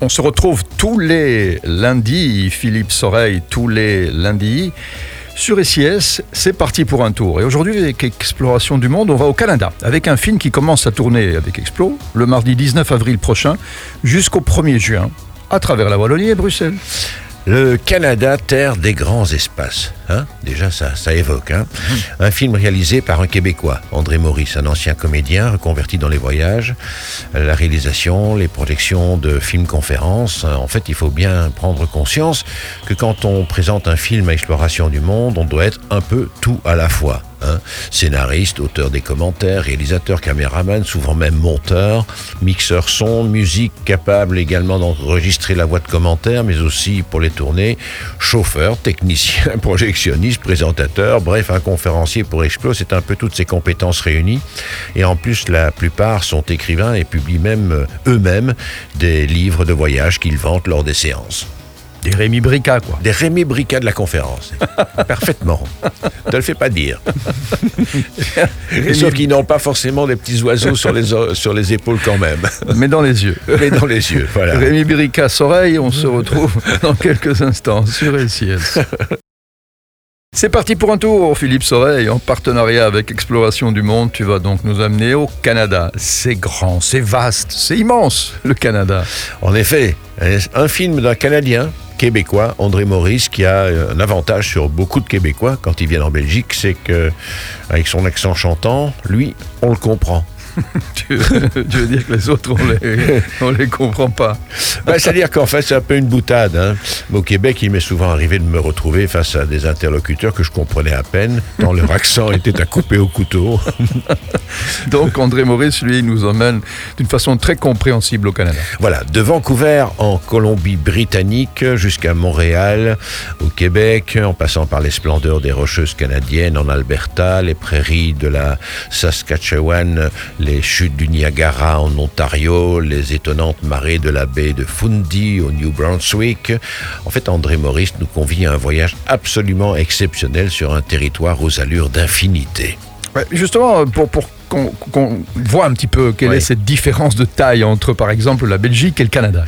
On se retrouve tous les lundis, Philippe Soreille, tous les lundis. Sur SIS, c'est parti pour un tour. Et aujourd'hui, avec Exploration du Monde, on va au Canada, avec un film qui commence à tourner avec Explo le mardi 19 avril prochain jusqu'au 1er juin, à travers la Wallonie et Bruxelles. Le Canada, terre des grands espaces. Hein Déjà, ça, ça évoque. Hein un film réalisé par un Québécois, André Maurice, un ancien comédien reconverti dans les voyages, la réalisation, les projections de films-conférences. En fait, il faut bien prendre conscience que quand on présente un film à exploration du monde, on doit être un peu tout à la fois. Scénariste, auteur des commentaires, réalisateur, caméraman, souvent même monteur, mixeur son, musique, capable également d'enregistrer la voix de commentaire, mais aussi pour les tourner, chauffeur, technicien, projectionniste, présentateur, bref, un conférencier pour Explo, c'est un peu toutes ces compétences réunies. Et en plus, la plupart sont écrivains et publient même euh, eux-mêmes des livres de voyage qu'ils vantent lors des séances. Des Rémi Brica, quoi. Des Rémi Brica de la conférence. Parfaitement. Ne te le fais pas dire. Sauf qu'ils n'ont pas forcément des petits oiseaux sur les, sur les épaules quand même. Mais dans les yeux. Mais dans les yeux, voilà. Rémi Brica, Soreille, on se retrouve dans quelques instants sur SIS. C'est parti pour un tour, Philippe Soreille, en partenariat avec Exploration du Monde. Tu vas donc nous amener au Canada. C'est grand, c'est vaste, c'est immense, le Canada. En effet, un film d'un Canadien québécois, André Maurice, qui a un avantage sur beaucoup de Québécois quand ils viennent en Belgique, c'est que avec son accent chantant, lui, on le comprend. tu, veux, dire que les autres, on les, on les comprend pas. Ben, C'est-à-dire qu'en fait, c'est un peu une boutade. Hein. Au Québec, il m'est souvent arrivé de me retrouver face à des interlocuteurs que je comprenais à peine, tant leur accent était à couper au couteau. Donc, André Maurice, lui, nous emmène d'une façon très compréhensible au Canada. Voilà, de Vancouver en Colombie-Britannique jusqu'à Montréal, au Québec, en passant par les splendeurs des Rocheuses canadiennes en Alberta, les prairies de la Saskatchewan, les chutes du Niagara en Ontario, les étonnantes marées de la baie de Fundy au New Brunswick. En fait, André Maurice nous convie à un voyage absolument exceptionnel sur un territoire aux allures d'infinité. Ouais, justement, pour, pour qu'on qu voit un petit peu quelle Oui. est cette différence de taille entre, par exemple, la Belgique et le Canada.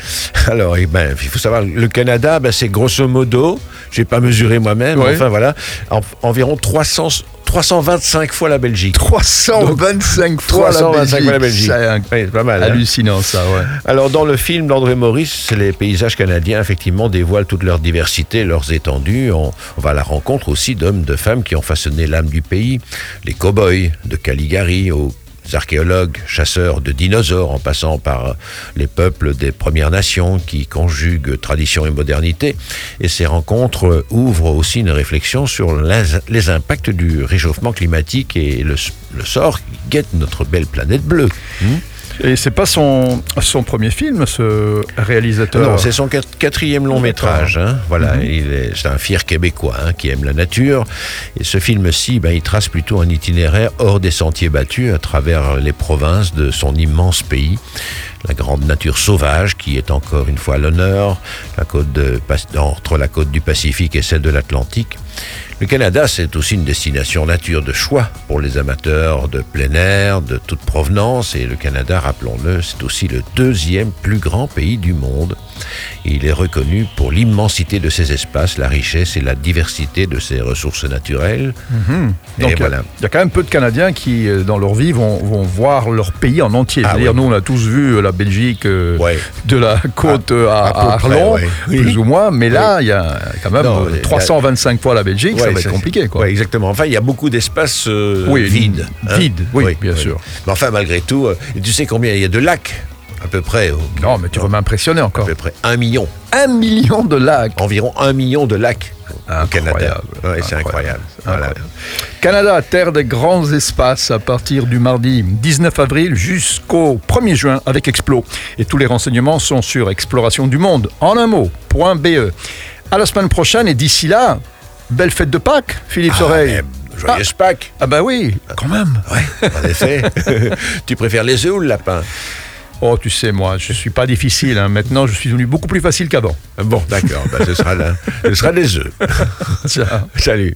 Alors, eh ben, il faut savoir, le Canada, ben, c'est grosso modo, j'ai pas mesuré moi-même, Ouais. enfin voilà, en- environ 300, 325 fois la Belgique. 325 fois 325 la Belgique. fois la Belgique. C'est Oui, pas mal. hein. hallucinant, ça, ouais. Alors, dans le film d'André Maurice, les paysages canadiens, effectivement, dévoilent toute leur diversité, leurs étendues. On, on va à la rencontre aussi d'hommes, de femmes qui ont façonné l'âme du pays. Les cow-boys de Caligari aux archéologues, chasseurs de dinosaures, en passant par les peuples des Premières Nations qui conjuguent tradition et modernité. Et ces rencontres ouvrent aussi une réflexion sur les- impacts du réchauffement climatique et le, le sort qui guette notre belle planète bleue. Et c'est pas son, son premier film, ce réalisateur. Non, c'est son quat- quatrième long métrage. hein. Voilà, il est- c'est un fier Québécois hein, qui aime la nature. Et ce film-ci, ben, il trace plutôt un itinéraire hors des sentiers battus à travers les provinces de son immense pays. La grande nature sauvage qui est encore une fois l'honneur, la côte de, entre la côte du Pacifique et celle de l'Atlantique. Le Canada, c'est aussi une destination nature de choix pour les amateurs de plein air, de toute provenance. Et le Canada, rappelons-le, c'est aussi le deuxième plus grand pays du monde. Il est reconnu pour l'immensité de ses espaces, la richesse et la diversité de ses ressources naturelles. Donc, et il y a- voilà. il y, a quand même peu de Canadiens qui, euh, dans leur vie, vont, vont voir leur pays en entier. Ah C'est-à-dire, oui. nous, on a tous vu euh, la Belgique euh, Ouais. de la côte euh, à, près, Arlon. Oui. plus ou moins. Mais là, il y a quand même Non, euh, il y a- 325 fois la Belgique, ça va être compliqué. Quoi. Exactement. Enfin, il y a beaucoup d'espaces euh, Oui, vides. vides, oui, bien sûr. Mais enfin, malgré tout, tu sais combien il y a de lacs À peu près. Non, mais tu vas m'impressionner À encore. peu près un million. Un million de lacs. Environ un million de lacs au Canada. Ouais, c'est incroyable. Voilà. Canada, terre des grands espaces, à partir du mardi 19 avril jusqu'au 1er juin avec Explo. Et tous les renseignements sont sur exploration du monde, en un mot, point .be. À la semaine prochaine et d'ici là, belle fête de Pâques, Philippe Soreille. Eh, Joyeuse Pâques. Ah bah oui, quand même. Ouais, en effet. tu préfères les œufs ou le lapin? Oh, tu sais, moi, je suis pas difficile. hein. Maintenant, je suis devenu beaucoup plus facile qu'avant. Bon, d'accord. bah, ce, sera la- ce sera des œufs. Ciao. Salut.